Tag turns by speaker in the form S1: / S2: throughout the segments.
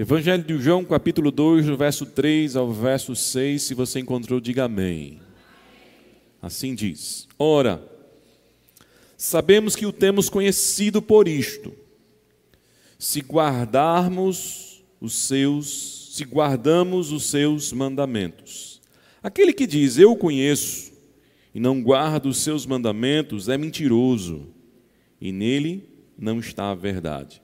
S1: Evangelho de João, capítulo 2, do verso 3 ao verso 6, se você encontrou, diga amém. Assim diz: Ora, sabemos que o temos conhecido por isto, se guardarmos os seus, se guardamos os seus mandamentos. Aquele que diz eu conheço e não guarda os seus mandamentos é mentiroso, e nele não está a verdade.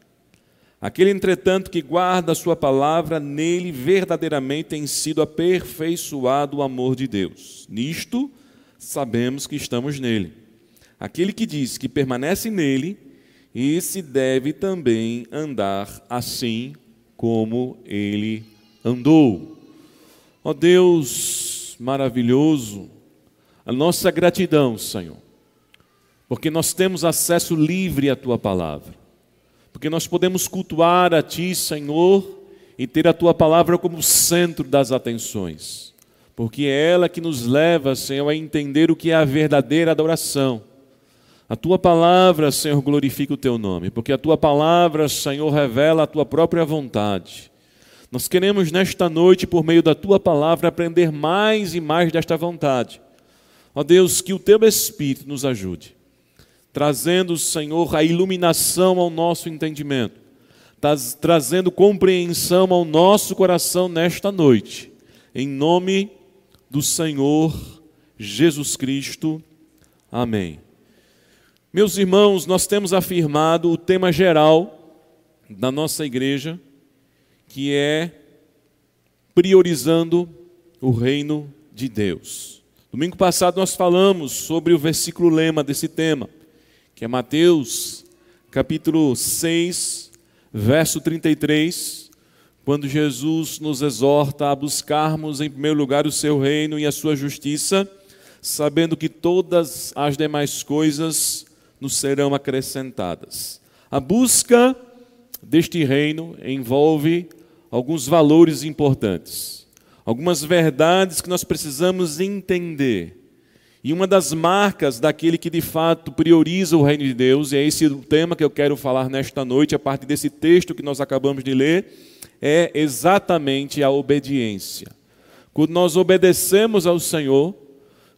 S1: Aquele, entretanto, que guarda a sua palavra, nele verdadeiramente tem sido aperfeiçoado o amor de Deus. Nisto sabemos que estamos nele. Aquele que diz que permanece nele, esse deve também andar assim como ele andou. Ó oh Deus maravilhoso, a nossa gratidão, Senhor, porque nós temos acesso livre à tua palavra porque nós podemos cultuar a Ti, Senhor, e ter a Tua palavra como centro das atenções, porque é ela que nos leva, Senhor, a entender o que é a verdadeira adoração. A Tua palavra, Senhor, glorifica o Teu nome, porque a Tua palavra, Senhor, revela a Tua própria vontade. Nós queremos nesta noite, por meio da Tua palavra, aprender mais e mais desta vontade. Ó Deus, que o Teu Espírito nos ajude trazendo, Senhor, a iluminação ao nosso entendimento, trazendo compreensão ao nosso coração nesta noite, em nome do Senhor Jesus Cristo. Amém. Meus irmãos, nós temos afirmado o tema geral da nossa igreja, que é priorizando o reino de Deus. Domingo passado nós falamos sobre o versículo lema desse tema que é Mateus, capítulo 6, verso 33, quando Jesus nos exorta a buscarmos em primeiro lugar o seu reino e a sua justiça, sabendo que todas as demais coisas nos serão acrescentadas. A busca deste reino envolve alguns valores importantes, algumas verdades que nós precisamos entender e uma das marcas daquele que de fato prioriza o reino de Deus, e é esse o tema que eu quero falar nesta noite, a partir desse texto que nós acabamos de ler, é exatamente a obediência. Quando nós obedecemos ao Senhor,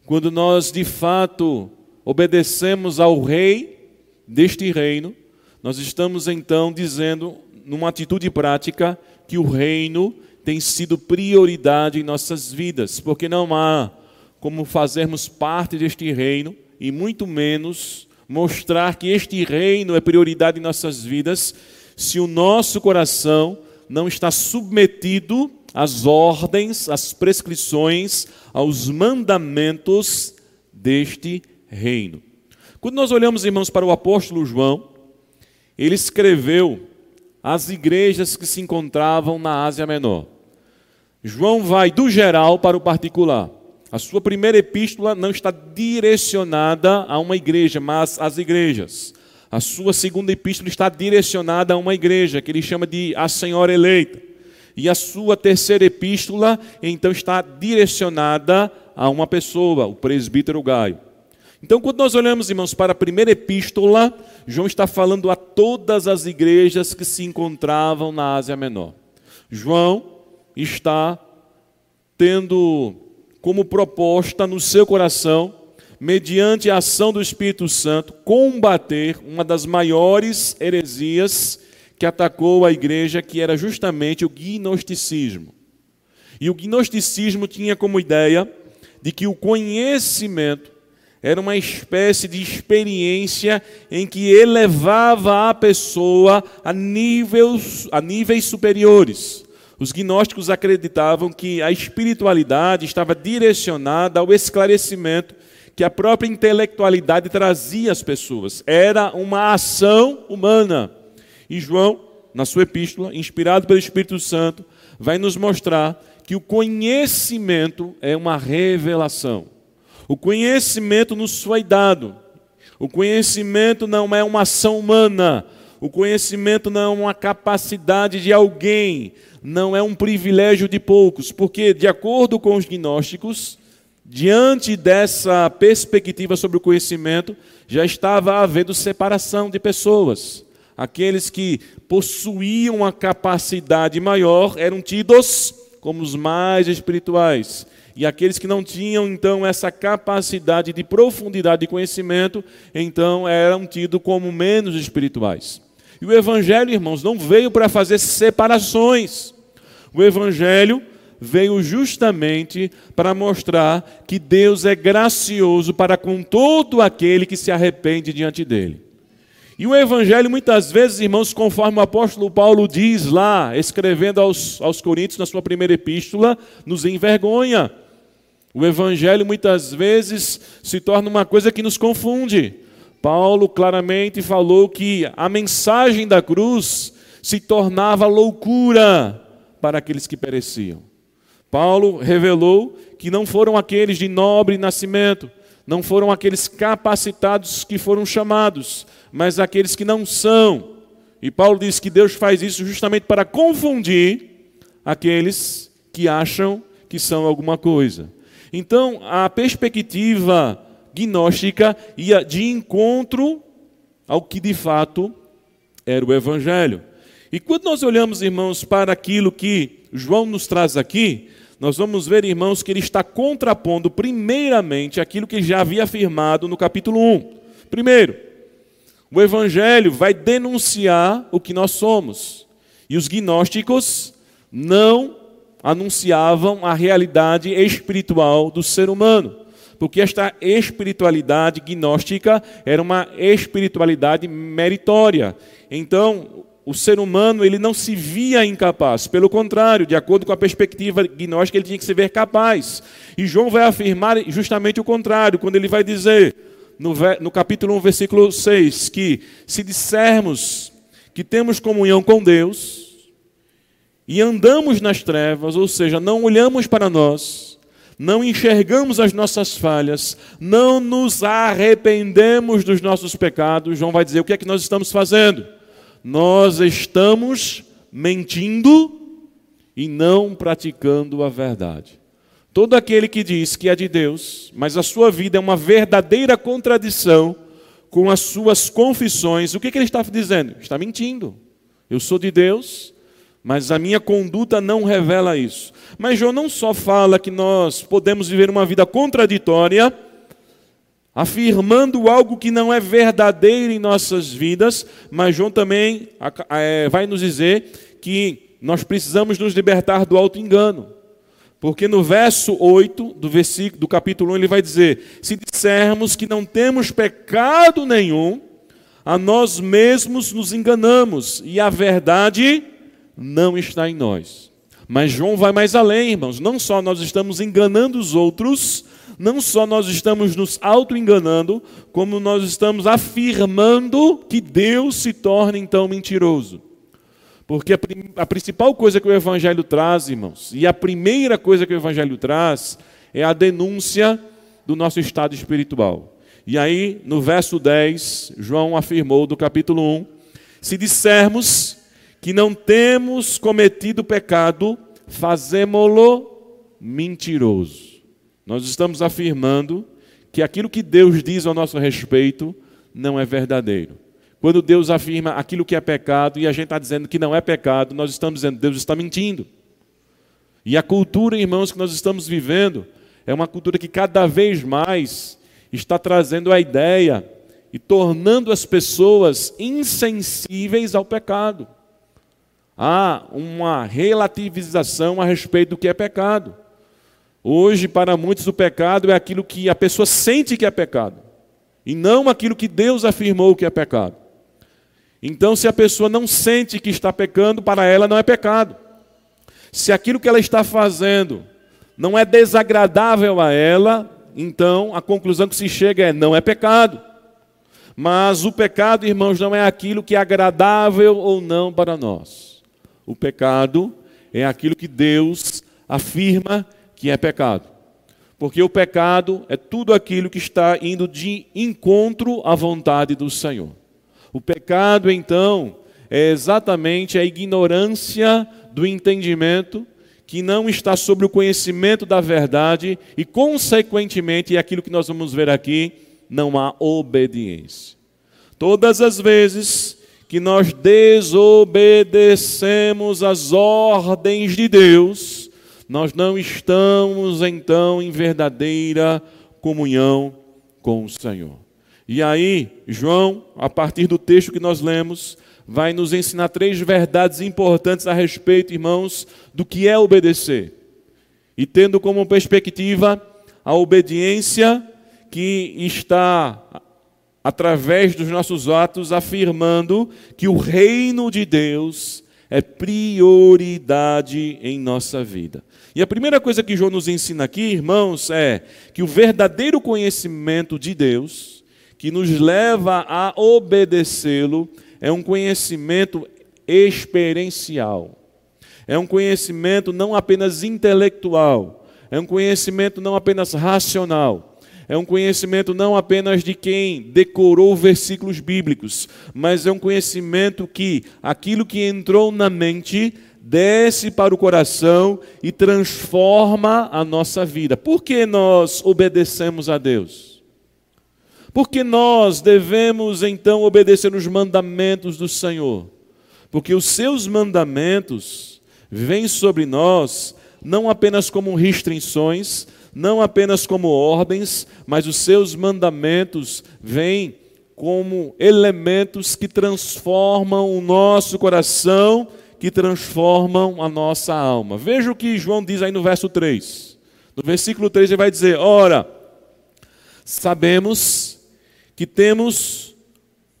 S1: quando nós de fato obedecemos ao Rei deste reino, nós estamos então dizendo, numa atitude prática, que o reino tem sido prioridade em nossas vidas, porque não há como fazermos parte deste reino e muito menos mostrar que este reino é prioridade em nossas vidas se o nosso coração não está submetido às ordens, às prescrições, aos mandamentos deste reino. Quando nós olhamos, irmãos, para o apóstolo João, ele escreveu às igrejas que se encontravam na Ásia Menor. João vai do geral para o particular. A sua primeira epístola não está direcionada a uma igreja, mas às igrejas. A sua segunda epístola está direcionada a uma igreja, que ele chama de a Senhora eleita. E a sua terceira epístola, então, está direcionada a uma pessoa, o presbítero Gaio. Então, quando nós olhamos, irmãos, para a primeira epístola, João está falando a todas as igrejas que se encontravam na Ásia Menor. João está tendo como proposta no seu coração, mediante a ação do Espírito Santo, combater uma das maiores heresias que atacou a igreja, que era justamente o gnosticismo. E o gnosticismo tinha como ideia de que o conhecimento era uma espécie de experiência em que elevava a pessoa a níveis, a níveis superiores. Os gnósticos acreditavam que a espiritualidade estava direcionada ao esclarecimento que a própria intelectualidade trazia às pessoas. Era uma ação humana. E João, na sua epístola, inspirado pelo Espírito Santo, vai nos mostrar que o conhecimento é uma revelação. O conhecimento nos foi dado. O conhecimento não é uma ação humana. O conhecimento não é uma capacidade de alguém, não é um privilégio de poucos, porque, de acordo com os gnósticos, diante dessa perspectiva sobre o conhecimento, já estava havendo separação de pessoas. aqueles que possuíam a capacidade maior eram tidos como os mais espirituais. E aqueles que não tinham, então, essa capacidade de profundidade de conhecimento, então eram tidos como menos espirituais. E o Evangelho, irmãos, não veio para fazer separações. O Evangelho veio justamente para mostrar que Deus é gracioso para com todo aquele que se arrepende diante dele. E o Evangelho, muitas vezes, irmãos, conforme o apóstolo Paulo diz lá, escrevendo aos, aos Coríntios na sua primeira epístola, nos envergonha. O Evangelho, muitas vezes, se torna uma coisa que nos confunde. Paulo claramente falou que a mensagem da cruz se tornava loucura para aqueles que pereciam. Paulo revelou que não foram aqueles de nobre nascimento, não foram aqueles capacitados que foram chamados, mas aqueles que não são. E Paulo diz que Deus faz isso justamente para confundir aqueles que acham que são alguma coisa. Então, a perspectiva gnóstica ia de encontro ao que de fato era o Evangelho. E quando nós olhamos, irmãos, para aquilo que João nos traz aqui, nós vamos ver, irmãos, que ele está contrapondo, primeiramente, aquilo que já havia afirmado no capítulo 1. Primeiro, o Evangelho vai denunciar o que nós somos. E os gnósticos não anunciavam a realidade espiritual do ser humano. Porque esta espiritualidade gnóstica era uma espiritualidade meritória. Então, o ser humano ele não se via incapaz, pelo contrário, de acordo com a perspectiva gnóstica, ele tinha que se ver capaz. E João vai afirmar justamente o contrário, quando ele vai dizer: no, no capítulo 1, versículo 6, que se dissermos que temos comunhão com Deus e andamos nas trevas, ou seja, não olhamos para nós, não enxergamos as nossas falhas, não nos arrependemos dos nossos pecados, João vai dizer o que é que nós estamos fazendo? Nós estamos mentindo e não praticando a verdade. Todo aquele que diz que é de Deus, mas a sua vida é uma verdadeira contradição com as suas confissões, o que, que ele está dizendo? Está mentindo. Eu sou de Deus, mas a minha conduta não revela isso. Mas João não só fala que nós podemos viver uma vida contraditória, afirmando algo que não é verdadeiro em nossas vidas, mas João também é, vai nos dizer que nós precisamos nos libertar do auto-engano. Porque no verso 8 do versículo do capítulo 1 ele vai dizer: "Se dissermos que não temos pecado nenhum, a nós mesmos nos enganamos e a verdade não está em nós." Mas João vai mais além, irmãos. Não só nós estamos enganando os outros, não só nós estamos nos auto-enganando, como nós estamos afirmando que Deus se torna então mentiroso. Porque a, a, principal coisa que o Evangelho traz, irmãos, e a primeira coisa que o Evangelho traz, é a denúncia do nosso estado espiritual. E aí, no verso 10, João afirmou do capítulo 1: Se dissermos que não temos cometido pecado, fazemo-lo mentiroso. Nós estamos afirmando que aquilo que Deus diz ao nosso respeito não é verdadeiro. Quando Deus afirma aquilo que é pecado e a gente está dizendo que não é pecado, nós estamos dizendo que Deus está mentindo. E a cultura, irmãos, que nós estamos vivendo é uma cultura que cada vez mais está trazendo a ideia e tornando as pessoas insensíveis ao pecado. Há uma relativização a respeito do que é pecado. Hoje, para muitos, o pecado é aquilo que a pessoa sente que é pecado, e não aquilo que Deus afirmou que é pecado. Então, se a pessoa não sente que está pecando, para ela não é pecado. Se aquilo que ela está fazendo não é desagradável a ela, então a conclusão que se chega é: não é pecado. Mas o pecado, irmãos, não é aquilo que é agradável ou não para nós. O pecado é aquilo que Deus afirma que é pecado. Porque o pecado é tudo aquilo que está indo de encontro à vontade do Senhor. O pecado, então, é exatamente a ignorância do entendimento que não está sobre o conhecimento da verdade e, consequentemente, é aquilo que nós vamos ver aqui, não há obediência. Todas as vezes que nós desobedecemos as ordens de Deus, nós não estamos então em verdadeira comunhão com o Senhor. E aí, João, a partir do texto que nós lemos, vai nos ensinar três verdades importantes a respeito, irmãos, do que é obedecer. E tendo como perspectiva a obediência que está através dos nossos atos afirmando que o reino de Deus é prioridade em nossa vida. E a primeira coisa que João nos ensina aqui, irmãos, é que o verdadeiro conhecimento de Deus, que nos leva a obedecê-lo, é um conhecimento experiencial. É um conhecimento não apenas intelectual, é um conhecimento não apenas racional, é um conhecimento não apenas de quem decorou versículos bíblicos, mas é um conhecimento que aquilo que entrou na mente desce para o coração e transforma a nossa vida. Por que nós obedecemos a Deus? Porque nós devemos então obedecer os mandamentos do Senhor. Porque os seus mandamentos vêm sobre nós não apenas como restrições, não apenas como ordens, mas os seus mandamentos vêm como elementos que transformam o nosso coração, que transformam a nossa alma. Veja o que João diz aí no verso 3. No versículo 3 ele vai dizer: Ora, sabemos que temos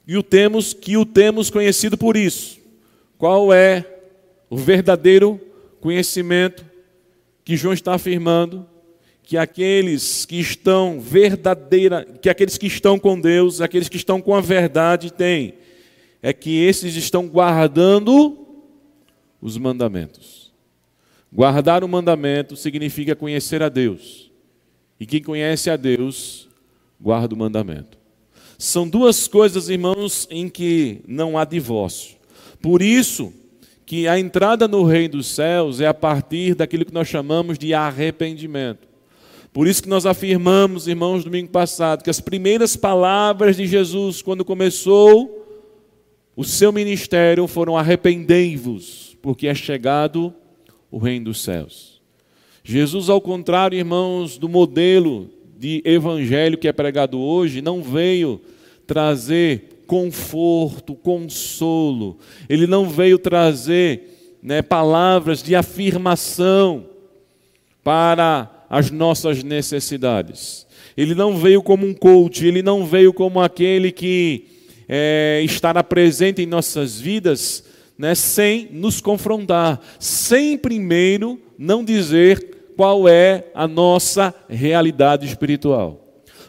S1: e o temos que o temos conhecido por isso. Qual é o verdadeiro conhecimento que João está afirmando? Que aqueles que estão verdadeira, que aqueles que estão com Deus, aqueles que estão com a verdade têm, é que esses estão guardando os mandamentos. Guardar o mandamento significa conhecer a Deus. E quem conhece a Deus, guarda o mandamento. São duas coisas, irmãos, em que não há divórcio. Por isso que a entrada no reino dos céus é a partir daquilo que nós chamamos de arrependimento. Por isso que nós afirmamos, irmãos, domingo passado, que as primeiras palavras de Jesus, quando começou o seu ministério, foram arrependei-vos, porque é chegado o reino dos céus. Jesus, ao contrário, irmãos, do modelo de evangelho que é pregado hoje, não veio trazer conforto, consolo. Ele não veio trazer né, palavras de afirmação para as nossas necessidades. Ele não veio como um coach, ele não veio como aquele que é, estará presente em nossas vidas né, sem nos confrontar, sem primeiro não dizer qual é a nossa realidade espiritual.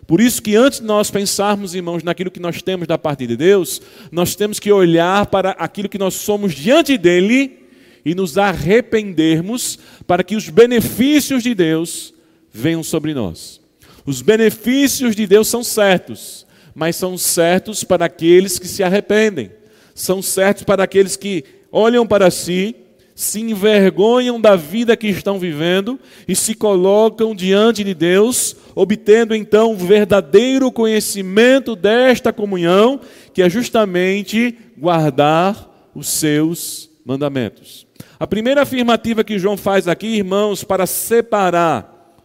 S1: Por isso que antes de nós pensarmos, irmãos, naquilo que nós temos da parte de Deus, nós temos que olhar para aquilo que nós somos diante dele e nos arrependermos para que os benefícios de Deus venham sobre nós. Os benefícios de Deus são certos, mas são certos para aqueles que se arrependem, são certos para aqueles que olham para si, se envergonham da vida que estão vivendo e se colocam diante de Deus, obtendo então o verdadeiro conhecimento desta comunhão, que é justamente guardar os seus mandamentos. A primeira afirmativa que João faz aqui, irmãos, para separar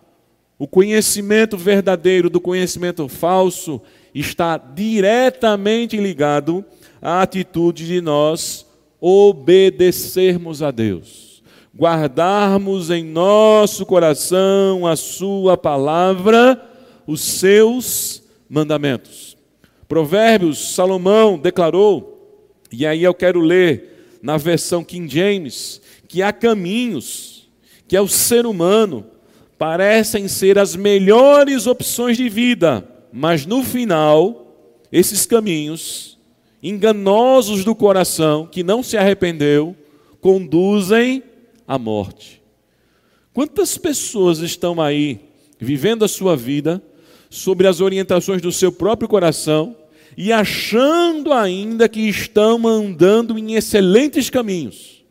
S1: o conhecimento verdadeiro do conhecimento falso está diretamente ligado à atitude de nós obedecermos a Deus, guardarmos em nosso coração a Sua palavra, os seus mandamentos. Provérbios, Salomão declarou, e aí eu quero ler na versão King James, que há caminhos que é o ser humano parecem ser as melhores opções de vida, mas no final, esses caminhos enganosos do coração que não se arrependeu conduzem à morte. Quantas pessoas estão aí vivendo a sua vida sobre as orientações do seu próprio coração e achando ainda que estão andando em excelentes caminhos.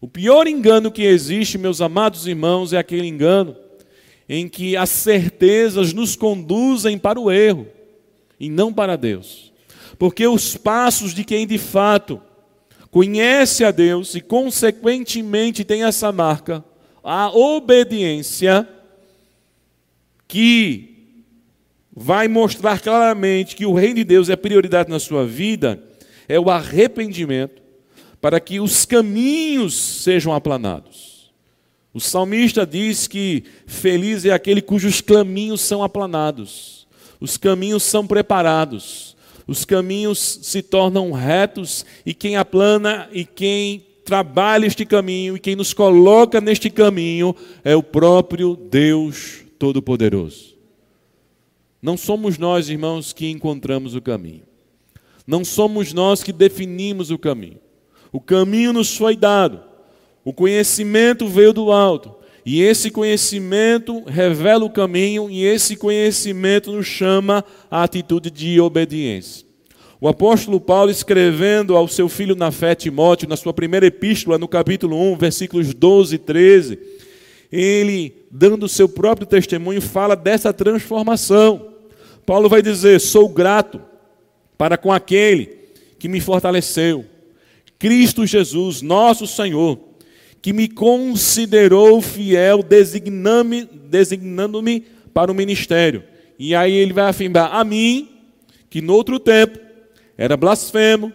S1: O pior engano que existe, meus amados irmãos, é aquele engano em que as certezas nos conduzem para o erro e não para Deus. Porque os passos de quem de fato conhece a Deus e, consequentemente, tem essa marca, a obediência, que vai mostrar claramente que o reino de Deus é prioridade na sua vida, é o arrependimento, para que os caminhos sejam aplanados. O salmista diz que feliz é aquele cujos caminhos são aplanados, os caminhos são preparados, os caminhos se tornam retos, e quem aplana e quem trabalha este caminho e quem nos coloca neste caminho é o próprio Deus Todo-Poderoso. Não somos nós, irmãos, que encontramos o caminho. Não somos nós que definimos o caminho. O caminho nos foi dado. O conhecimento veio do alto. E esse conhecimento revela o caminho, e esse conhecimento nos chama à atitude de obediência. O apóstolo Paulo, escrevendo ao seu filho na fé, Timóteo, na sua primeira epístola, no capítulo 1, versículos 12 e 13, ele, dando o seu próprio testemunho, fala dessa transformação. Paulo vai dizer: Sou grato para com aquele que me fortaleceu, Cristo Jesus, nosso Senhor, que me considerou fiel, designando-me para o ministério. E aí ele vai afirmar a mim, que no outro tempo era blasfemo,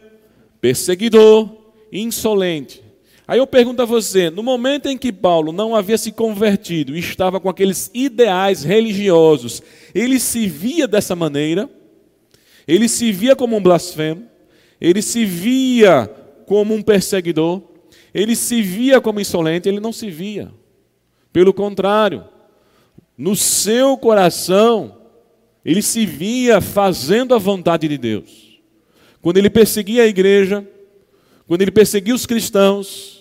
S1: perseguidor, insolente. Aí eu pergunto a você: no momento em que Paulo não havia se convertido e estava com aqueles ideais religiosos, ele se via dessa maneira? Ele se via como um blasfemo? Ele se via como um perseguidor? Ele se via como insolente? Ele não se via. Pelo contrário, no seu coração, ele se via fazendo a vontade de Deus. Quando ele perseguia a igreja, quando ele perseguia os cristãos,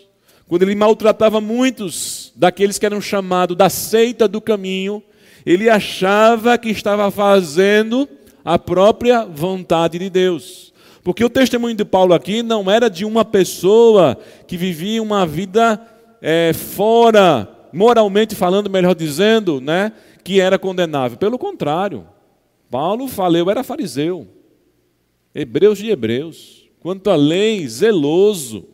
S1: quando ele maltratava muitos daqueles que eram chamados da seita do caminho, ele achava que estava fazendo a própria vontade de Deus. Porque o testemunho de Paulo aqui não era de uma pessoa que vivia uma vida é, fora, moralmente falando, melhor dizendo, né, que era condenável. Pelo contrário, Paulo, falei, era fariseu. Hebreus de Hebreus, quanto à lei, zeloso,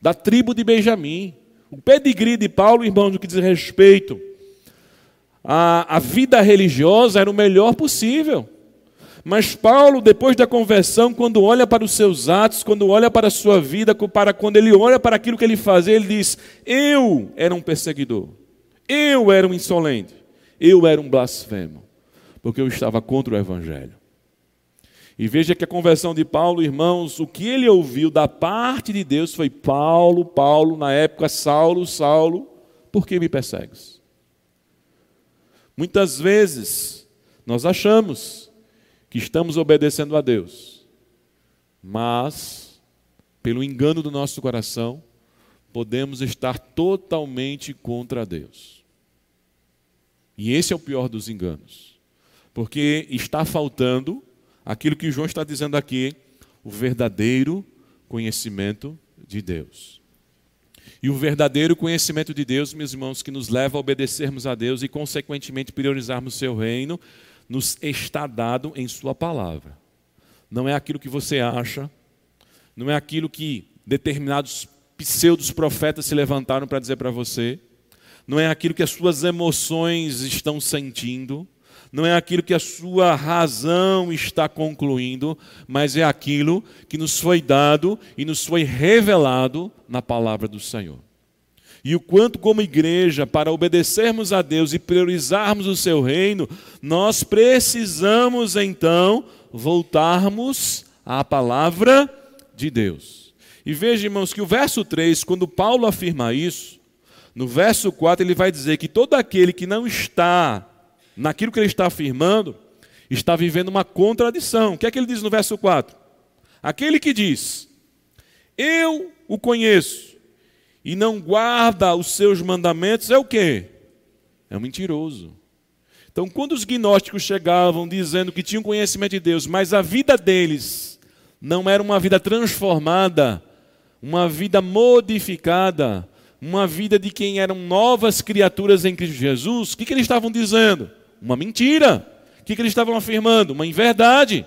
S1: da tribo de Benjamim. O pedigree de Paulo, irmão, no que diz respeito à, à vida religiosa, era o melhor possível. Mas Paulo, depois da conversão, quando olha para os seus atos, quando olha para a sua vida, para quando ele olha para aquilo que ele fazia, ele diz: Eu era um perseguidor, eu era um insolente, eu era um blasfemo, porque eu estava contra o Evangelho. E veja que a conversão de Paulo, irmãos, o que ele ouviu da parte de Deus foi: Paulo, Paulo, na época, Saulo, Saulo, por que me persegues? Muitas vezes nós achamos que estamos obedecendo a Deus, mas, pelo engano do nosso coração, podemos estar totalmente contra Deus. E esse é o pior dos enganos, porque está faltando aquilo que João está dizendo aqui, o verdadeiro conhecimento de Deus. E o verdadeiro conhecimento de Deus, meus irmãos, que nos leva a obedecermos a Deus e, consequentemente, priorizarmos o seu reino, nos está dado em Sua palavra. Não é aquilo que você acha, não é aquilo que determinados pseudos profetas se levantaram para dizer para você, não é aquilo que as suas emoções estão sentindo, não é aquilo que a sua razão está concluindo, mas é aquilo que nos foi dado e nos foi revelado na palavra do Senhor. E o quanto, como igreja, para obedecermos a Deus e priorizarmos o seu reino, nós precisamos então voltarmos à palavra de Deus. E veja, irmãos, que o verso 3, quando Paulo afirma isso, no verso 4 ele vai dizer que todo aquele que não está naquilo que ele está afirmando, está vivendo uma contradição. O que é que ele diz no verso 4? Aquele que diz, eu o conheço, e não guarda os seus mandamentos, é o quê? É um mentiroso. Então, quando os gnósticos chegavam dizendo que tinham conhecimento de Deus, mas a vida deles não era uma vida transformada, uma vida modificada, uma vida de quem eram novas criaturas em Cristo Jesus, o que, que eles estavam dizendo? Uma mentira. O que, que eles estavam afirmando? Uma inverdade.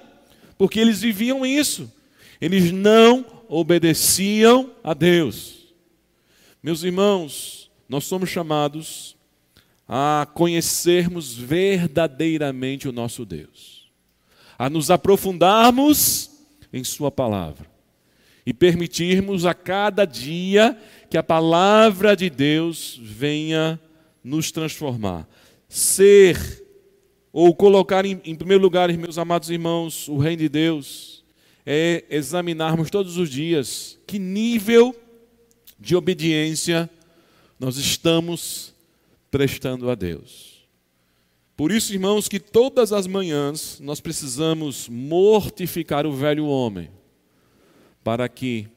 S1: porque eles viviam isso. Eles não obedeciam a Deus. Meus irmãos, nós somos chamados a conhecermos verdadeiramente o nosso Deus, a nos aprofundarmos em Sua palavra e permitirmos a cada dia que a palavra de Deus venha nos transformar. Ser ou colocar em, em primeiro lugar, meus amados irmãos, o reino de Deus é examinarmos todos os dias que nível de obediência nós estamos prestando a Deus. Por isso, irmãos, que todas as manhãs nós precisamos mortificar o velho homem, para que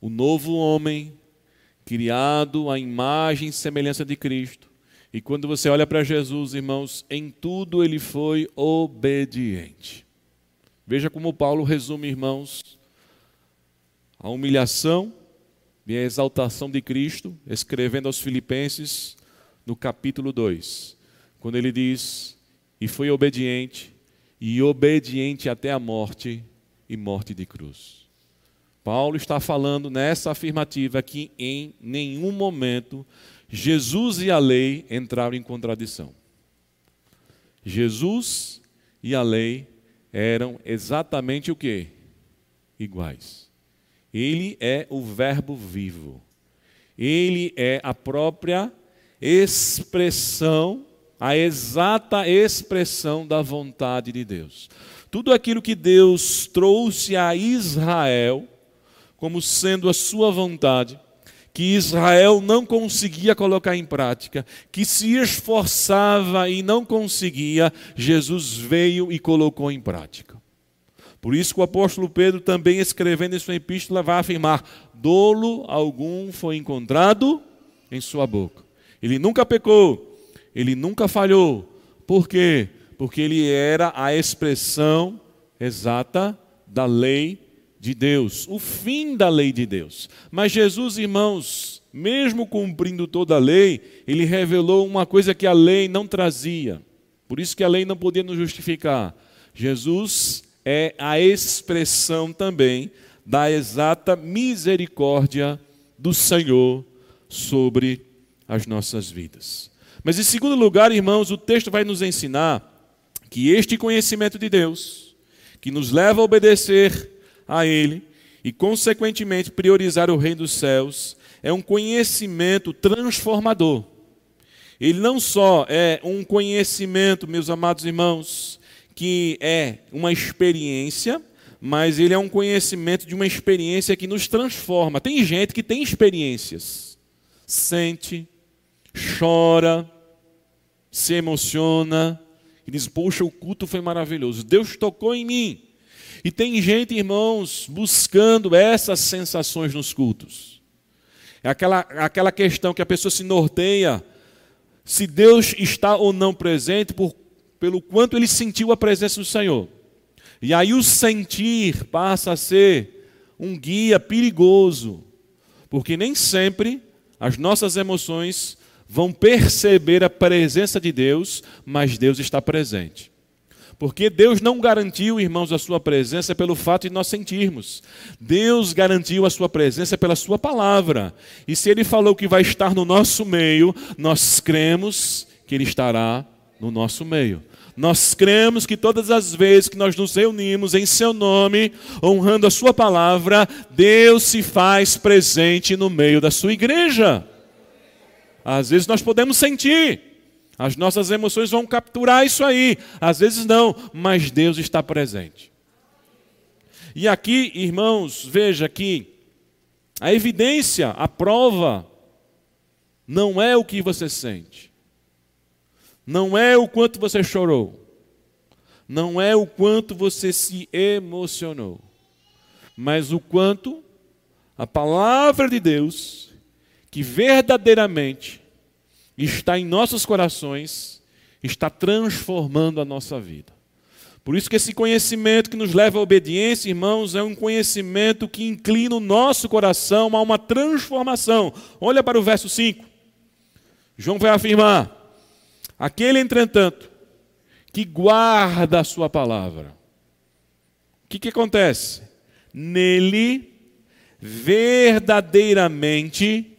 S1: o novo homem, criado à imagem e semelhança de Cristo, e quando você olha para Jesus, irmãos, em tudo ele foi obediente. Veja como Paulo resume, irmãos, a humilhação e a exaltação de Cristo, escrevendo aos Filipenses no capítulo 2, quando ele diz: E foi obediente, e obediente até a morte e morte de cruz. Paulo está falando nessa afirmativa que em nenhum momento Jesus e a lei entraram em contradição. Jesus e a lei eram exatamente o que? Iguais. Ele é o Verbo vivo. Ele é a própria expressão, a exata expressão da vontade de Deus. Tudo aquilo que Deus trouxe a Israel como sendo a sua vontade, que Israel não conseguia colocar em prática, que se esforçava e não conseguia, Jesus veio e colocou em prática. Por isso que o apóstolo Pedro, também escrevendo em sua epístola, vai afirmar: dolo algum foi encontrado em sua boca. Ele nunca pecou, ele nunca falhou. Por quê? Porque ele era a expressão exata da lei de Deus, o fim da lei de Deus. Mas Jesus, irmãos, mesmo cumprindo toda a lei, ele revelou uma coisa que a lei não trazia. Por isso que a lei não podia nos justificar. Jesus é a expressão também da exata misericórdia do Senhor sobre as nossas vidas. Mas em segundo lugar, irmãos, o texto vai nos ensinar que este conhecimento de Deus, que nos leva a obedecer a Ele e, consequentemente, priorizar o reino dos céus, é um conhecimento transformador. Ele não só é um conhecimento, meus amados irmãos, que é uma experiência, mas ele é um conhecimento de uma experiência que nos transforma. Tem gente que tem experiências, sente, chora, se emociona, e diz: Poxa, o culto foi maravilhoso, Deus tocou em mim. E tem gente, irmãos, buscando essas sensações nos cultos. É aquela, aquela questão que a pessoa se norteia se Deus está ou não presente por, pelo quanto ele sentiu a presença do Senhor. E aí o sentir passa a ser um guia perigoso, porque nem sempre as nossas emoções vão perceber a presença de Deus, mas Deus está presente. Porque Deus não garantiu, irmãos, a sua presença pelo fato de nós sentirmos. Deus garantiu a sua presença pela sua palavra. E se ele falou que vai estar no nosso meio, nós cremos que ele estará no nosso meio. Nós cremos que todas as vezes que nós nos reunimos em seu nome, honrando a sua palavra, Deus se faz presente no meio da sua igreja. Às vezes nós podemos sentir, as nossas emoções vão capturar isso aí. Às vezes não, mas Deus está presente. E aqui, irmãos, veja que a evidência, a prova, não é o que você sente, não é o quanto você chorou, não é o quanto você se emocionou, mas o quanto a palavra de Deus, que verdadeiramente está em nossos corações, está transformando a nossa vida. Por isso que esse conhecimento que nos leva à obediência, irmãos, é um conhecimento que inclina o nosso coração a uma transformação. Olha para o verso 5. João vai afirmar: Aquele, entretanto, que guarda a sua palavra. O que, que acontece? Nele, verdadeiramente,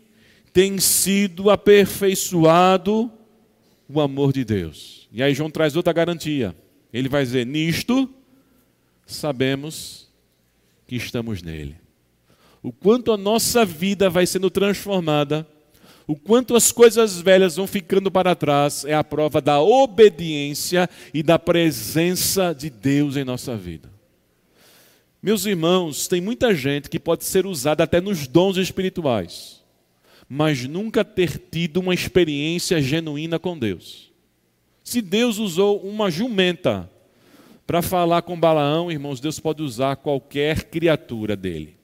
S1: tem sido aperfeiçoado o amor de Deus. E aí João traz outra garantia. Ele vai dizer: Nisto sabemos que estamos nele. O quanto a nossa vida vai sendo transformada, o quanto as coisas velhas vão ficando para trás, é a prova da obediência e da presença de Deus em nossa vida. Meus irmãos, tem muita gente que pode ser usada até nos dons espirituais, mas nunca ter tido uma experiência genuína com Deus. Se Deus usou uma jumenta para falar com Balaão, irmãos, Deus pode usar qualquer criatura dele.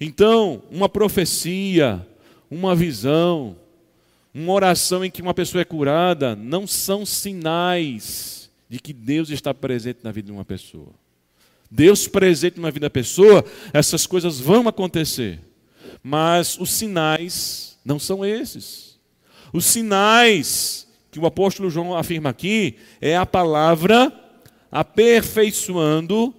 S1: Então, uma profecia, uma visão, uma oração em que uma pessoa é curada, não são sinais de que Deus está presente na vida de uma pessoa. Deus presente na vida da pessoa, essas coisas vão acontecer. Mas os sinais não são esses. Os sinais que o apóstolo João afirma aqui é a palavra aperfeiçoando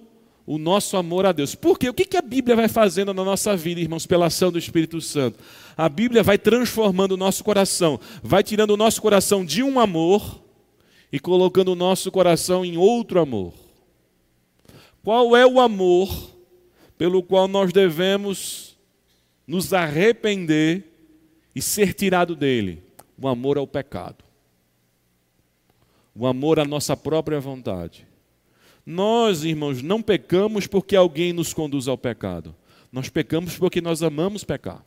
S1: o nosso amor a Deus. Porque o que a Bíblia vai fazendo na nossa vida, irmãos, pela ação do Espírito Santo? A Bíblia vai transformando o nosso coração, vai tirando o nosso coração de um amor e colocando o nosso coração em outro amor. Qual é o amor pelo qual nós devemos nos arrepender e ser tirado dele? O amor ao pecado. O amor à nossa própria vontade. Nós, irmãos, não pecamos porque alguém nos conduz ao pecado. Nós pecamos porque nós amamos pecar.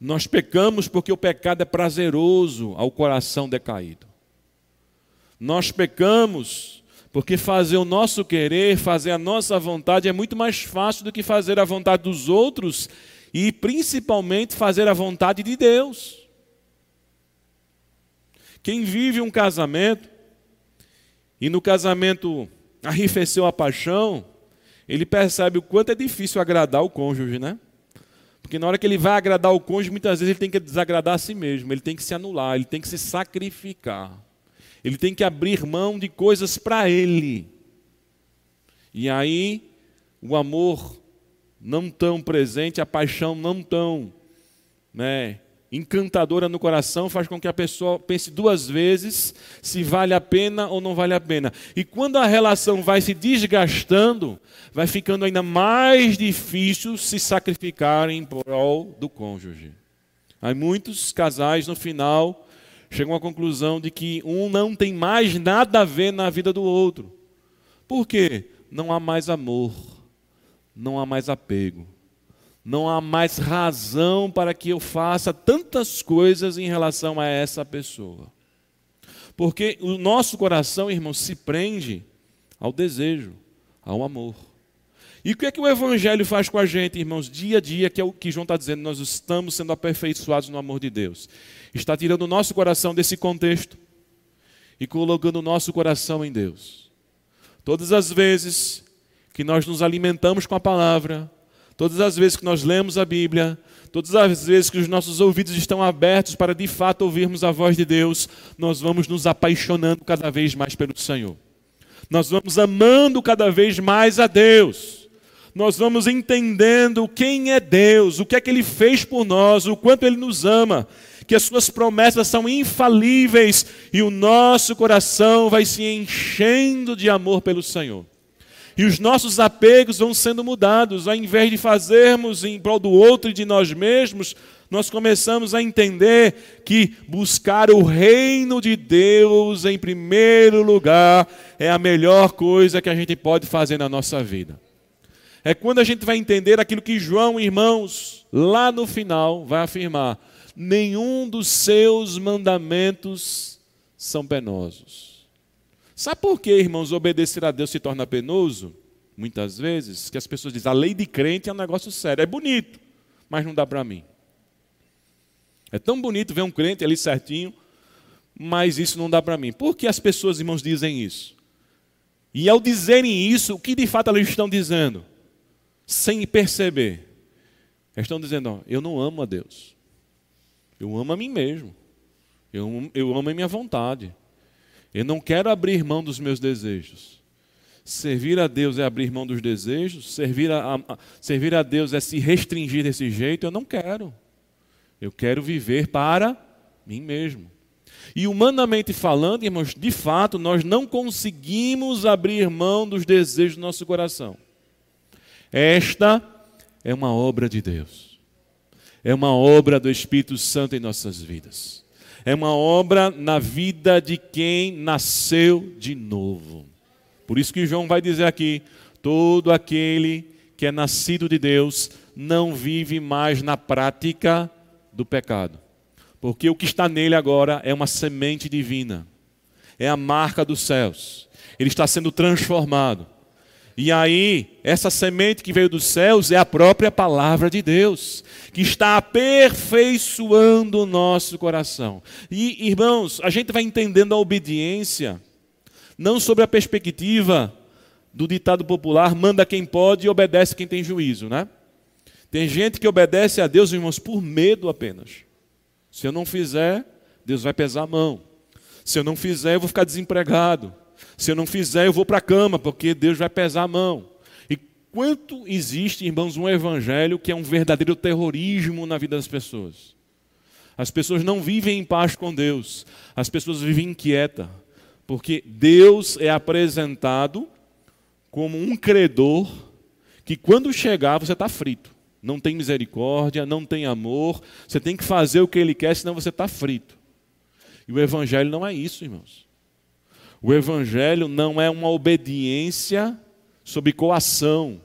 S1: Nós pecamos porque o pecado é prazeroso ao coração decaído. Nós pecamos porque fazer o nosso querer, fazer a nossa vontade é muito mais fácil do que fazer a vontade dos outros e principalmente fazer a vontade de Deus. Quem vive um casamento e no casamento arrefeceu a paixão, ele percebe o quanto é difícil agradar o cônjuge, né? Porque na hora que ele vai agradar o cônjuge, muitas vezes ele tem que desagradar a si mesmo, ele tem que se anular, ele tem que se sacrificar. Ele tem que abrir mão de coisas para ele. E aí, o amor não tão presente, a paixão não tão né, encantadora no coração faz com que a pessoa pense duas vezes se vale a pena ou não vale a pena. E quando a relação vai se desgastando, vai ficando ainda mais difícil se sacrificar em prol do cônjuge. Aí muitos casais no final chegam à conclusão de que um não tem mais nada a ver na vida do outro. Por quê? Não há mais amor, não há mais apego não há mais razão para que eu faça tantas coisas em relação a essa pessoa. Porque o nosso coração, irmão, se prende ao desejo, ao amor. E o que é que o Evangelho faz com a gente, irmãos, dia a dia, que é o que João está dizendo, nós estamos sendo aperfeiçoados no amor de Deus. Está tirando o nosso coração desse contexto e colocando o nosso coração em Deus. Todas as vezes que nós nos alimentamos com a palavra, Todas as vezes que nós lemos a Bíblia, todas as vezes que os nossos ouvidos estão abertos para de fato ouvirmos a voz de Deus, nós vamos nos apaixonando cada vez mais pelo Senhor. Nós vamos amando cada vez mais a Deus. Nós vamos entendendo quem é Deus, o que é que Ele fez por nós, o quanto Ele nos ama, que as Suas promessas são infalíveis e o nosso coração vai se enchendo de amor pelo Senhor. E os nossos apegos vão sendo mudados. Ao invés de fazermos em prol do outro e de nós mesmos, nós começamos a entender que buscar o reino de Deus em primeiro lugar é a melhor coisa que a gente pode fazer na nossa vida. É quando a gente vai entender aquilo que João, irmãos, lá no final, vai afirmar: nenhum dos seus mandamentos são penosos. Sabe por que, irmãos, obedecer a Deus se torna penoso? Muitas vezes, que as pessoas dizem, a lei de crente é um negócio sério. É bonito, mas não dá para mim. É tão bonito ver um crente ali certinho, mas isso não dá para mim. Por que as pessoas, irmãos, dizem isso? E ao dizerem isso, o que de fato elas estão dizendo? Sem perceber. Estão dizendo, ó, eu não amo a Deus. Eu amo a mim mesmo. Eu, eu amo a minha vontade. Eu não quero abrir mão dos meus desejos. Servir a Deus é abrir mão dos desejos, servir a, a, servir a Deus é se restringir desse jeito. Eu não quero. Eu quero viver para mim mesmo. E humanamente falando, irmãos, de fato, nós não conseguimos abrir mão dos desejos do nosso coração. Esta é uma obra de Deus. É uma obra do Espírito Santo em nossas vidas. É uma obra na vida de quem nasceu de novo. Por isso que João vai dizer aqui: todo aquele que é nascido de Deus não vive mais na prática do pecado. Porque o que está nele agora é uma semente divina, é a marca dos céus. Ele está sendo transformado. E aí, essa semente que veio dos céus é a própria palavra de Deus, que está aperfeiçoando o nosso coração. E, irmãos, a gente vai entendendo a obediência, não sobre a perspectiva do ditado popular: manda quem pode e obedece quem tem juízo, né? Tem gente que obedece a Deus, irmãos, por medo apenas. Se eu não fizer, Deus vai pesar a mão. Se eu não fizer, eu vou ficar desempregado. Se eu não fizer, eu vou para a cama, porque Deus vai pesar a mão. E quanto existe, irmãos, um evangelho que é um verdadeiro terrorismo na vida das pessoas? As pessoas não vivem em paz com Deus, as pessoas vivem inquietas, porque Deus é apresentado como um credor que quando chegar você está frito. Não tem misericórdia, não tem amor, você tem que fazer o que ele quer, senão você está frito. E o Evangelho não é isso, irmãos. O Evangelho não é uma obediência sob coação.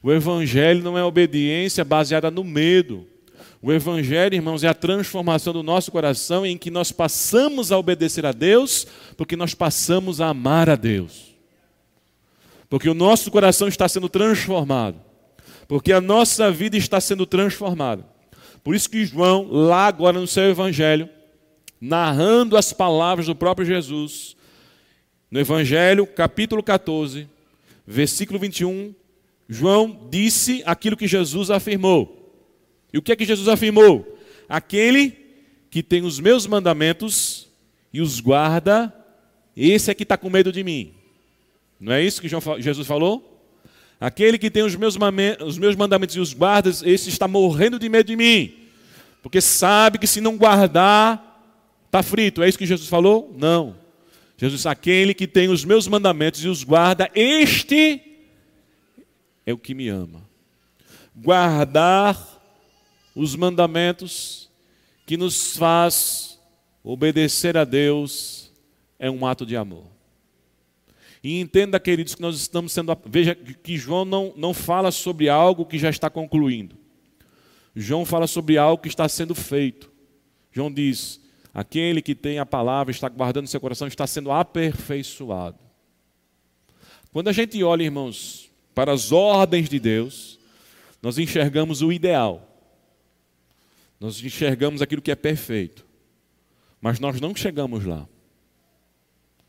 S1: O Evangelho não é obediência baseada no medo. O Evangelho, irmãos, é a transformação do nosso coração em que nós passamos a obedecer a Deus, porque nós passamos a amar a Deus. Porque o nosso coração está sendo transformado. Porque a nossa vida está sendo transformada. Por isso que João, lá agora no seu Evangelho, narrando as palavras do próprio Jesus, no Evangelho, capítulo 14, versículo 21, João disse aquilo que Jesus afirmou. E o que é que Jesus afirmou? Aquele que tem os meus mandamentos e os guarda, esse é que está com medo de mim. Não é isso que Jesus falou? Aquele que tem os meus, os meus mandamentos e os guarda, esse está morrendo de medo de mim. Porque sabe que se não guardar, está frito. É isso que Jesus falou? Não. Jesus disse: aquele que tem os meus mandamentos e os guarda, este é o que me ama. Guardar os mandamentos que nos faz obedecer a Deus é um ato de amor. E entenda, queridos, que nós estamos sendo. Veja que João não, não fala sobre algo que já está concluindo. João fala sobre algo que está sendo feito. João diz: Aquele que tem a palavra, está guardando seu coração, está sendo aperfeiçoado. Quando a gente olha, irmãos, para as ordens de Deus, nós enxergamos o ideal. Nós enxergamos aquilo que é perfeito. Mas nós não chegamos lá.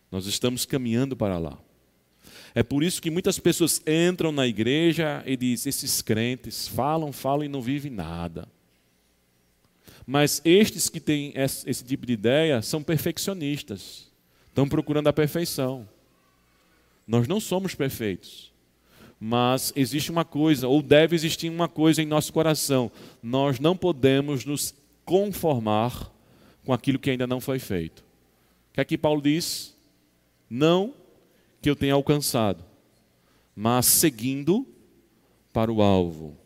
S1: Nós estamos caminhando para lá. É por isso que muitas pessoas entram na igreja e dizem: esses crentes falam, falam e não vivem nada. Mas estes que têm esse tipo de ideia são perfeccionistas, estão procurando a perfeição. Nós não somos perfeitos, mas existe uma coisa, ou deve existir uma coisa em nosso coração: nós não podemos nos conformar com aquilo que ainda não foi feito. O que é que Paulo diz? Não que eu tenha alcançado, mas seguindo para o alvo,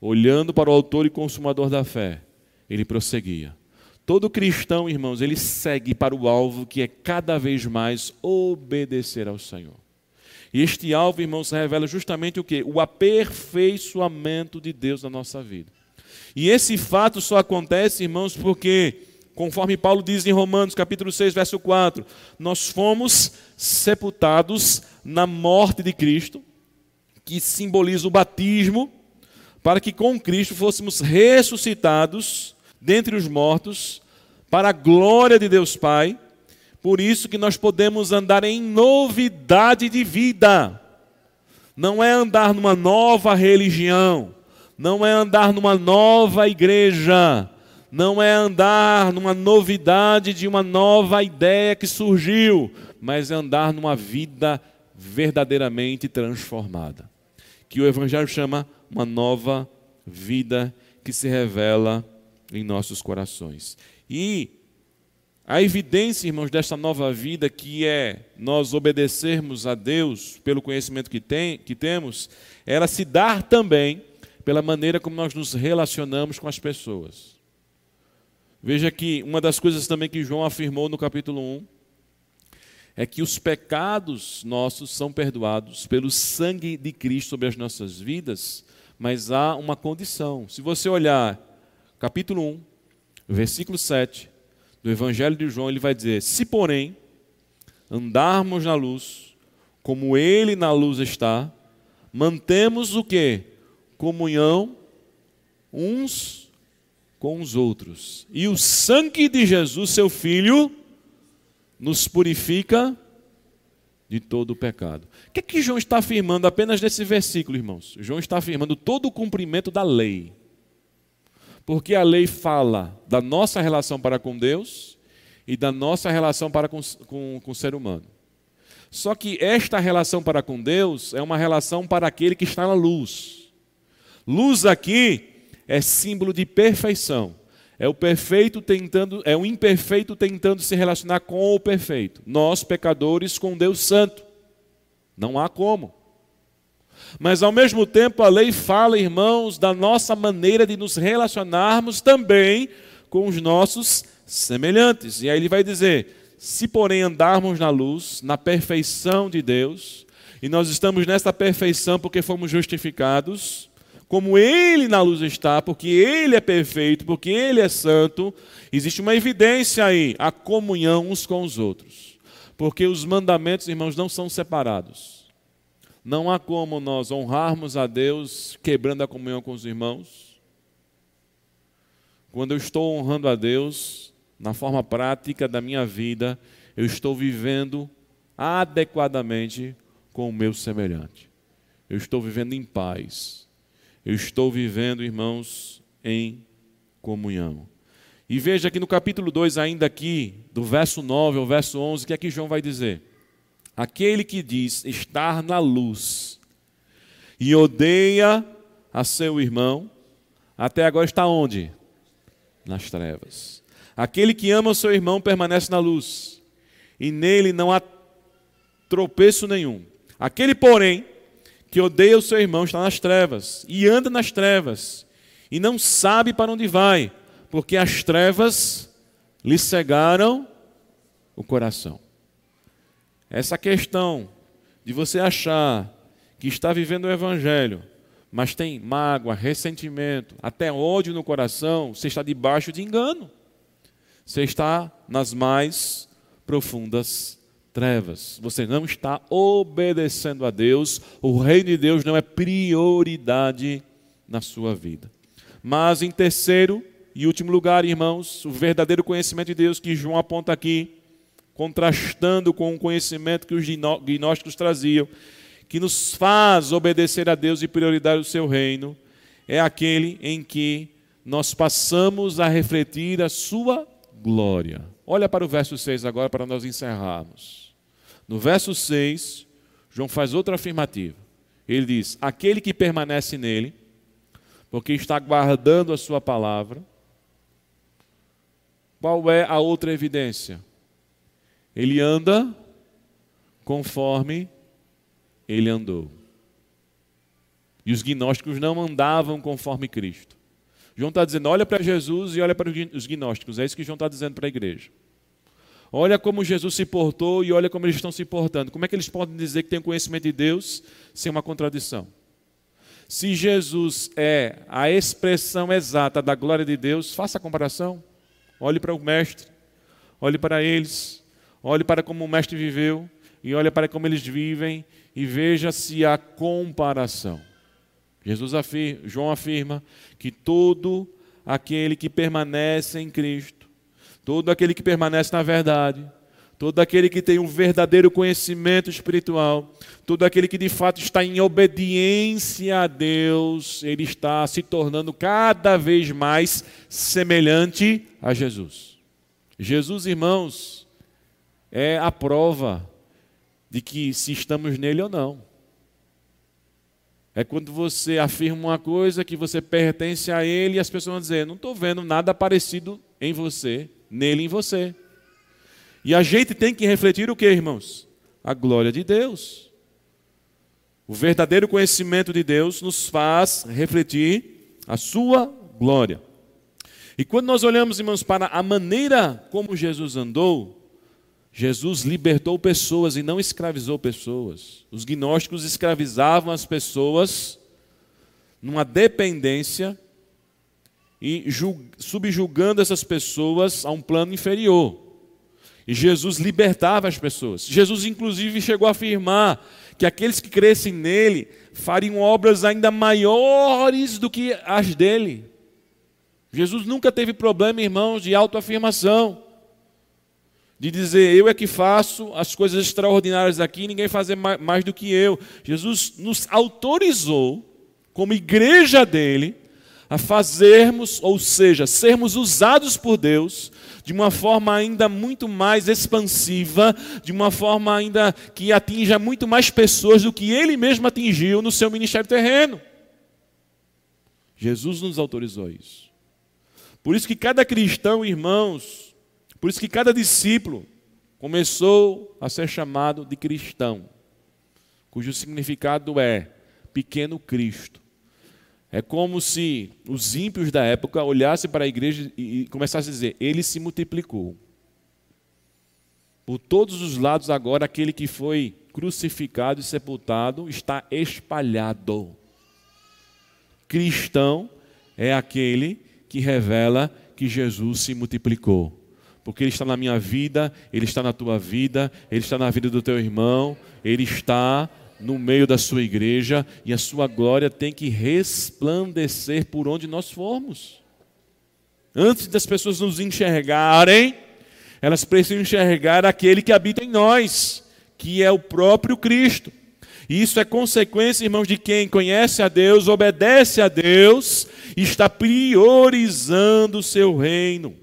S1: olhando para o Autor e Consumador da fé ele prosseguia. Todo cristão, irmãos, ele segue para o alvo que é cada vez mais obedecer ao Senhor. E este alvo, irmãos, revela justamente o que? O aperfeiçoamento de Deus na nossa vida. E esse fato só acontece, irmãos, porque, conforme Paulo diz em Romanos, capítulo 6, verso 4, nós fomos sepultados na morte de Cristo, que simboliza o batismo, para que com Cristo fôssemos ressuscitados dentre os mortos, para a glória de Deus Pai. Por isso que nós podemos andar em novidade de vida. Não é andar numa nova religião, não é andar numa nova igreja, não é andar numa novidade de uma nova ideia que surgiu, mas é andar numa vida verdadeiramente transformada. Que o Evangelho chama uma nova vida que se revela em nossos corações. E a evidência, irmãos, desta nova vida que é nós obedecermos a Deus pelo conhecimento que, tem, que temos, ela se dar também pela maneira como nós nos relacionamos com as pessoas. Veja que uma das coisas também que João afirmou no capítulo 1 é que os pecados nossos são perdoados pelo sangue de Cristo sobre as nossas vidas, mas há uma condição. Se você olhar capítulo 1, versículo 7 do Evangelho de João, ele vai dizer: Se, porém, andarmos na luz, como ele na luz está, mantemos o que? Comunhão uns com os outros. E o sangue de Jesus, seu Filho, nos purifica de todo o pecado. O que é que João está afirmando apenas nesse versículo, irmãos? João está afirmando todo o cumprimento da lei. Porque a lei fala da nossa relação para com Deus e da nossa relação para com, com, com o ser humano. Só que esta relação para com Deus é uma relação para aquele que está na luz. Luz aqui é símbolo de perfeição. É o perfeito tentando, é o imperfeito tentando se relacionar com o perfeito. Nós, pecadores, com Deus Santo. Não há como. Mas ao mesmo tempo a lei fala, irmãos, da nossa maneira de nos relacionarmos também com os nossos semelhantes. E aí ele vai dizer: se porém andarmos na luz, na perfeição de Deus, e nós estamos nessa perfeição porque fomos justificados, como Ele na luz está, porque Ele é perfeito, porque Ele é santo, existe uma evidência aí, a comunhão uns com os outros. Porque os mandamentos, irmãos, não são separados. Não há como nós honrarmos a Deus quebrando a comunhão com os irmãos. Quando eu estou honrando a Deus, na forma prática da minha vida, eu estou vivendo adequadamente com o meu semelhante. Eu estou vivendo em paz eu estou vivendo, irmãos, em comunhão. E veja aqui no capítulo 2, ainda aqui, do verso 9 ao verso 11, que aqui João vai dizer: Aquele que diz estar na luz e odeia a seu irmão, até agora está onde? Nas trevas. Aquele que ama o seu irmão permanece na luz, e nele não há tropeço nenhum. Aquele, porém, que odeia o seu irmão está nas trevas e anda nas trevas e não sabe para onde vai, porque as trevas lhe cegaram o coração. Essa questão de você achar que está vivendo o evangelho, mas tem mágoa, ressentimento, até ódio no coração, você está debaixo de engano. Você está nas mais profundas trevas. Você não está obedecendo a Deus. O reino de Deus não é prioridade na sua vida. Mas em terceiro e último lugar, irmãos, o verdadeiro conhecimento de Deus que João aponta aqui, contrastando com o conhecimento que os gnósticos traziam, que nos faz obedecer a Deus e prioridade o seu reino, é aquele em que nós passamos a refletir a sua glória. Olha para o verso 6 agora para nós encerrarmos. No verso 6, João faz outra afirmativa. Ele diz: Aquele que permanece nele, porque está guardando a sua palavra. Qual é a outra evidência? Ele anda conforme ele andou. E os gnósticos não andavam conforme Cristo. João está dizendo: olha para Jesus e olha para os gnósticos. É isso que João está dizendo para a igreja. Olha como Jesus se portou e olha como eles estão se portando. Como é que eles podem dizer que têm conhecimento de Deus sem uma contradição? Se Jesus é a expressão exata da glória de Deus, faça a comparação. Olhe para o Mestre, olhe para eles, olhe para como o Mestre viveu e olhe para como eles vivem e veja se há comparação. Jesus afirma, João afirma que todo aquele que permanece em Cristo todo aquele que permanece na verdade, todo aquele que tem um verdadeiro conhecimento espiritual, todo aquele que de fato está em obediência a Deus, ele está se tornando cada vez mais semelhante a Jesus. Jesus, irmãos, é a prova de que se estamos nele ou não. É quando você afirma uma coisa que você pertence a ele e as pessoas vão dizer: não estou vendo nada parecido em você, nele em você. E a gente tem que refletir o que, irmãos? A glória de Deus. O verdadeiro conhecimento de Deus nos faz refletir a sua glória. E quando nós olhamos, irmãos, para a maneira como Jesus andou, Jesus libertou pessoas e não escravizou pessoas. Os gnósticos escravizavam as pessoas numa dependência e subjugando essas pessoas a um plano inferior. E Jesus libertava as pessoas. Jesus, inclusive, chegou a afirmar que aqueles que crescem nele fariam obras ainda maiores do que as dele. Jesus nunca teve problema, irmãos, de autoafirmação de dizer eu é que faço as coisas extraordinárias aqui, ninguém fazer mais do que eu. Jesus nos autorizou, como igreja dele, a fazermos, ou seja, sermos usados por Deus de uma forma ainda muito mais expansiva, de uma forma ainda que atinja muito mais pessoas do que ele mesmo atingiu no seu ministério terreno. Jesus nos autorizou isso. Por isso que cada cristão, irmãos, por isso que cada discípulo começou a ser chamado de cristão, cujo significado é pequeno Cristo. É como se os ímpios da época olhassem para a igreja e começassem a dizer: ele se multiplicou. Por todos os lados, agora, aquele que foi crucificado e sepultado está espalhado. Cristão é aquele que revela que Jesus se multiplicou porque Ele está na minha vida, Ele está na tua vida, Ele está na vida do teu irmão, Ele está no meio da sua igreja e a sua glória tem que resplandecer por onde nós formos. Antes das pessoas nos enxergarem, elas precisam enxergar aquele que habita em nós, que é o próprio Cristo. E isso é consequência, irmãos, de quem conhece a Deus, obedece a Deus está priorizando o seu reino.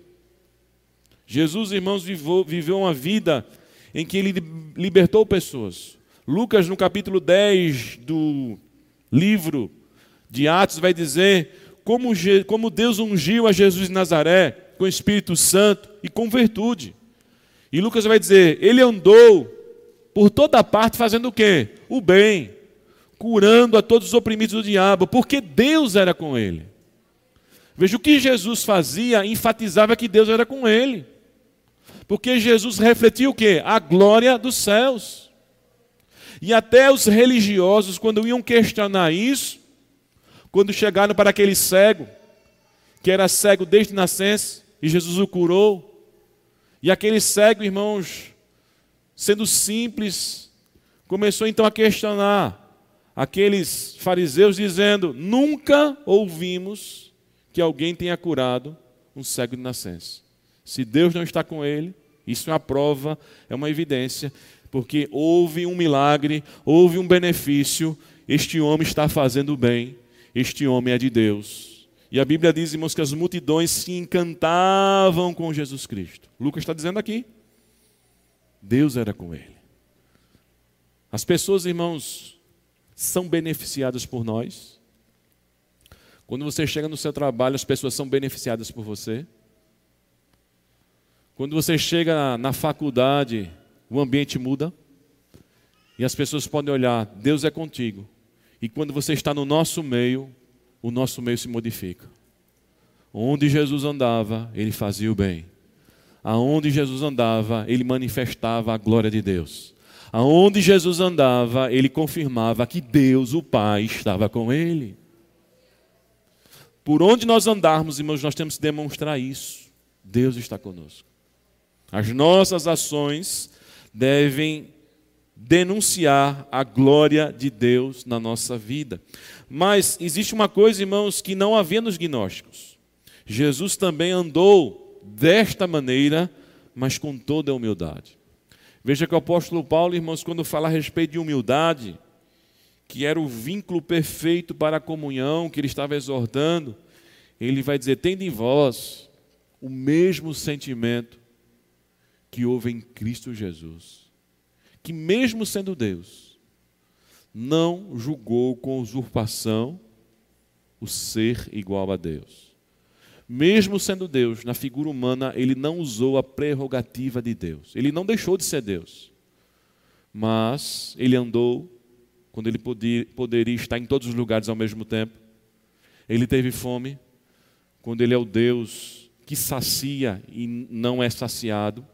S1: Jesus, irmãos, viveu uma vida em que ele libertou pessoas. Lucas, no capítulo 10 do livro de Atos, vai dizer como, Deus ungiu a Jesus de Nazaré com o Espírito Santo e com virtude. E Lucas vai dizer: ele andou por toda parte fazendo o quê? O bem, curando a todos os oprimidos do diabo, porque Deus era com ele. Veja o que Jesus fazia, enfatizava que Deus era com ele. Porque Jesus refletiu o quê? A glória dos céus. E até os religiosos, quando iam questionar isso, quando chegaram para aquele cego, que era cego desde nascença, e Jesus o curou, e aquele cego, irmãos, sendo simples, começou então a questionar aqueles fariseus, dizendo: Nunca ouvimos que alguém tenha curado um cego de nascença. Se Deus não está com ele, isso é uma prova, é uma evidência, porque houve um milagre, houve um benefício, este homem está fazendo bem, este homem é de Deus. E a Bíblia diz, irmãos, que as multidões se encantavam com Jesus Cristo. Lucas está dizendo aqui. Deus era com ele. As pessoas, irmãos, são beneficiadas por nós. Quando você chega no seu trabalho, as pessoas são beneficiadas por você. Quando você chega na faculdade, o ambiente muda e as pessoas podem olhar, Deus é contigo. E quando você está no nosso meio, o nosso meio se modifica. Onde Jesus andava, ele fazia o bem. Aonde Jesus andava, ele manifestava a glória de Deus. Aonde Jesus andava, ele confirmava que Deus, o Pai, estava com ele. Por onde nós andarmos, irmãos, nós temos que demonstrar isso. Deus está conosco. As nossas ações devem denunciar a glória de Deus na nossa vida. Mas existe uma coisa, irmãos, que não havia nos gnósticos. Jesus também andou desta maneira, mas com toda a humildade. Veja que o apóstolo Paulo, irmãos, quando fala a respeito de humildade, que era o vínculo perfeito para a comunhão que ele estava exortando, ele vai dizer: tende em vós o mesmo sentimento que houve em Cristo Jesus, que, mesmo sendo Deus, não julgou com usurpação o ser igual a Deus. Mesmo sendo Deus, na figura humana, ele não usou a prerrogativa de Deus. Ele não deixou de ser Deus. Mas ele andou quando ele podia, poderia estar em todos os lugares ao mesmo tempo. Ele teve fome, quando ele é o Deus que sacia e não é saciado.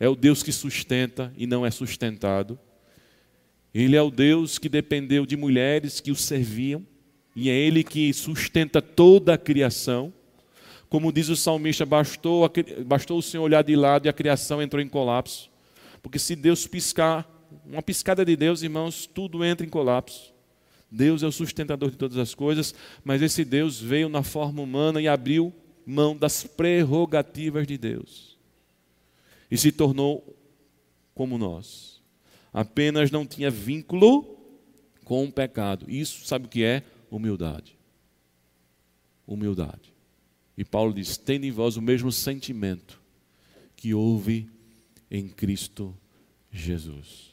S1: É o Deus que sustenta e não é sustentado. Ele é o Deus que dependeu de mulheres que o serviam, e é Ele que sustenta toda a criação. Como diz o salmista, bastou, bastou o Senhor olhar de lado e a criação entrou em colapso. Porque se Deus piscar, uma piscada de Deus, irmãos, tudo entra em colapso. Deus é o sustentador de todas as coisas, mas esse Deus veio na forma humana e abriu mão das prerrogativas de Deus. E se tornou como nós. Apenas não tinha vínculo com o pecado. Isso sabe o que é? Humildade. Humildade. E Paulo diz: tendo em vós o mesmo sentimento que houve em Cristo Jesus.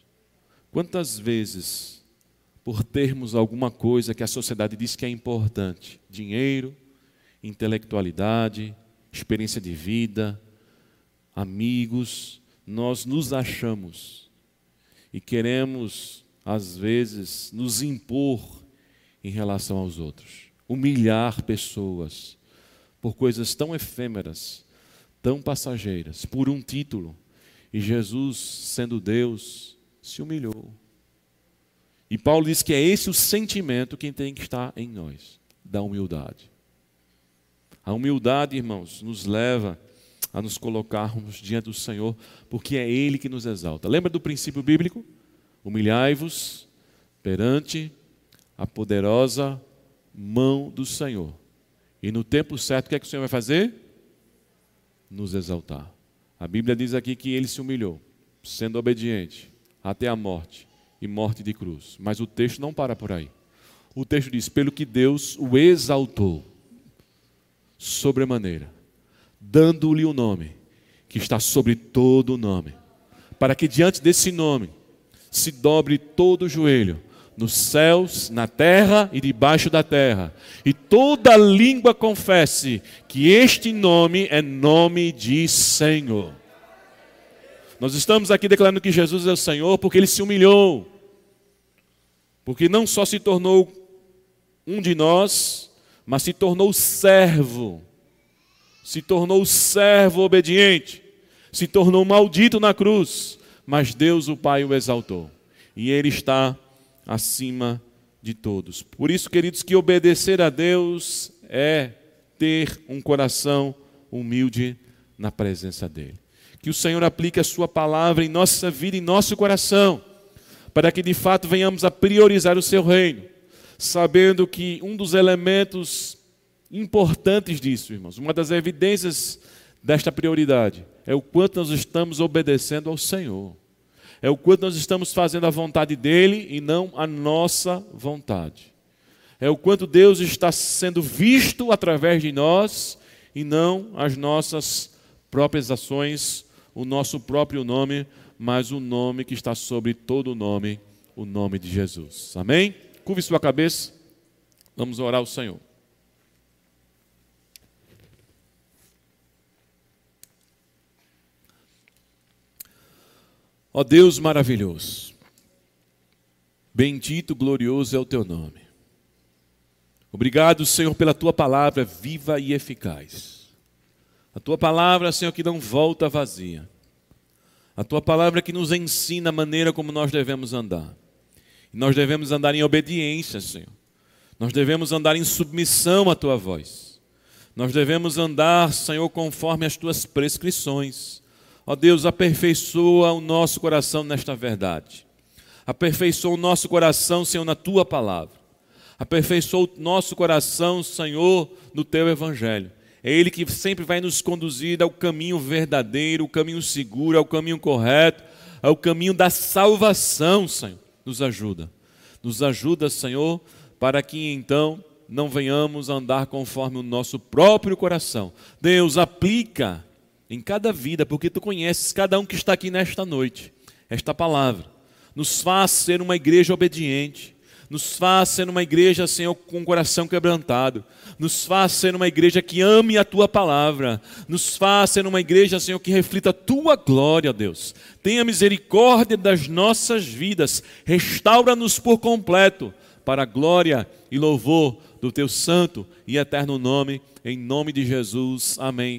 S1: Quantas vezes, por termos alguma coisa que a sociedade diz que é importante, dinheiro, intelectualidade, experiência de vida, amigos, nós nos achamos e queremos, às vezes, nos impor em relação aos outros, humilhar pessoas por coisas tão efêmeras, tão passageiras, por um título. E Jesus, sendo Deus, se humilhou. E Paulo diz que é esse o sentimento que tem que estar em nós, da humildade. A humildade, irmãos, nos leva a nos colocarmos diante do Senhor, porque é Ele que nos exalta. Lembra do princípio bíblico? Humilhai-vos perante a poderosa mão do Senhor. E no tempo certo, o que é que o Senhor vai fazer? Nos exaltar. A Bíblia diz aqui que ele se humilhou, sendo obediente até a morte e morte de cruz. Mas o texto não para por aí. O texto diz: pelo que Deus o exaltou sobremaneira, dando-lhe o um nome que está sobre todo o nome, para que diante desse nome se dobre todo o joelho, nos céus, na terra e debaixo da terra, e toda língua confesse que este nome é nome de Senhor. Nós estamos aqui declarando que Jesus é o Senhor porque ele se humilhou, porque não só se tornou um de nós, mas se tornou servo, se tornou servo obediente, se tornou maldito na cruz, mas Deus, o Pai, o exaltou, e ele está acima de todos. Por isso, queridos, que obedecer a Deus é ter um coração humilde na presença dEle. Que o Senhor aplique a Sua palavra em nossa vida, em nosso coração, para que de fato venhamos a priorizar o Seu reino, sabendo que um dos elementos importantes disso, irmãos, uma das evidências desta prioridade é o quanto nós estamos obedecendo ao Senhor é o quanto nós estamos fazendo a vontade dele e não a nossa vontade. É o quanto Deus está sendo visto através de nós e não as nossas próprias ações, o nosso próprio nome, mas o nome que está sobre todo o nome, o nome de Jesus. Amém? Curve sua cabeça, vamos orar ao Senhor. Ó Deus maravilhoso, bendito, glorioso é o teu nome. Obrigado, Senhor, pela tua palavra viva e eficaz. A tua palavra, Senhor, que não volta vazia. A tua palavra que nos ensina a maneira como nós devemos andar. E nós devemos andar em obediência, Senhor. Nós devemos andar em submissão à tua voz. Nós devemos andar, Senhor, conforme as tuas prescrições. Ó Deus, aperfeiçoa o nosso coração nesta verdade. Aperfeiçoa o nosso coração, Senhor, na tua palavra. Aperfeiçoa o nosso coração, Senhor, no teu evangelho. É Ele que sempre vai nos conduzir ao caminho verdadeiro, ao caminho seguro, ao caminho correto, ao caminho da salvação, Senhor. Nos ajuda. Nos ajuda, Senhor, para que então não venhamos andar conforme o nosso próprio coração. Deus, aplica em cada vida, porque tu conheces cada um que está aqui nesta noite, esta palavra. Nos faz ser uma igreja obediente. Nos faz ser uma igreja, Senhor, com o coração quebrantado. Nos faz ser uma igreja que ame a tua palavra. Nos faz ser uma igreja, Senhor, que reflita a tua glória, Deus. Tenha misericórdia das nossas vidas. Restaura-nos por completo para a glória e louvor do teu santo e eterno nome, em nome de Jesus. Amém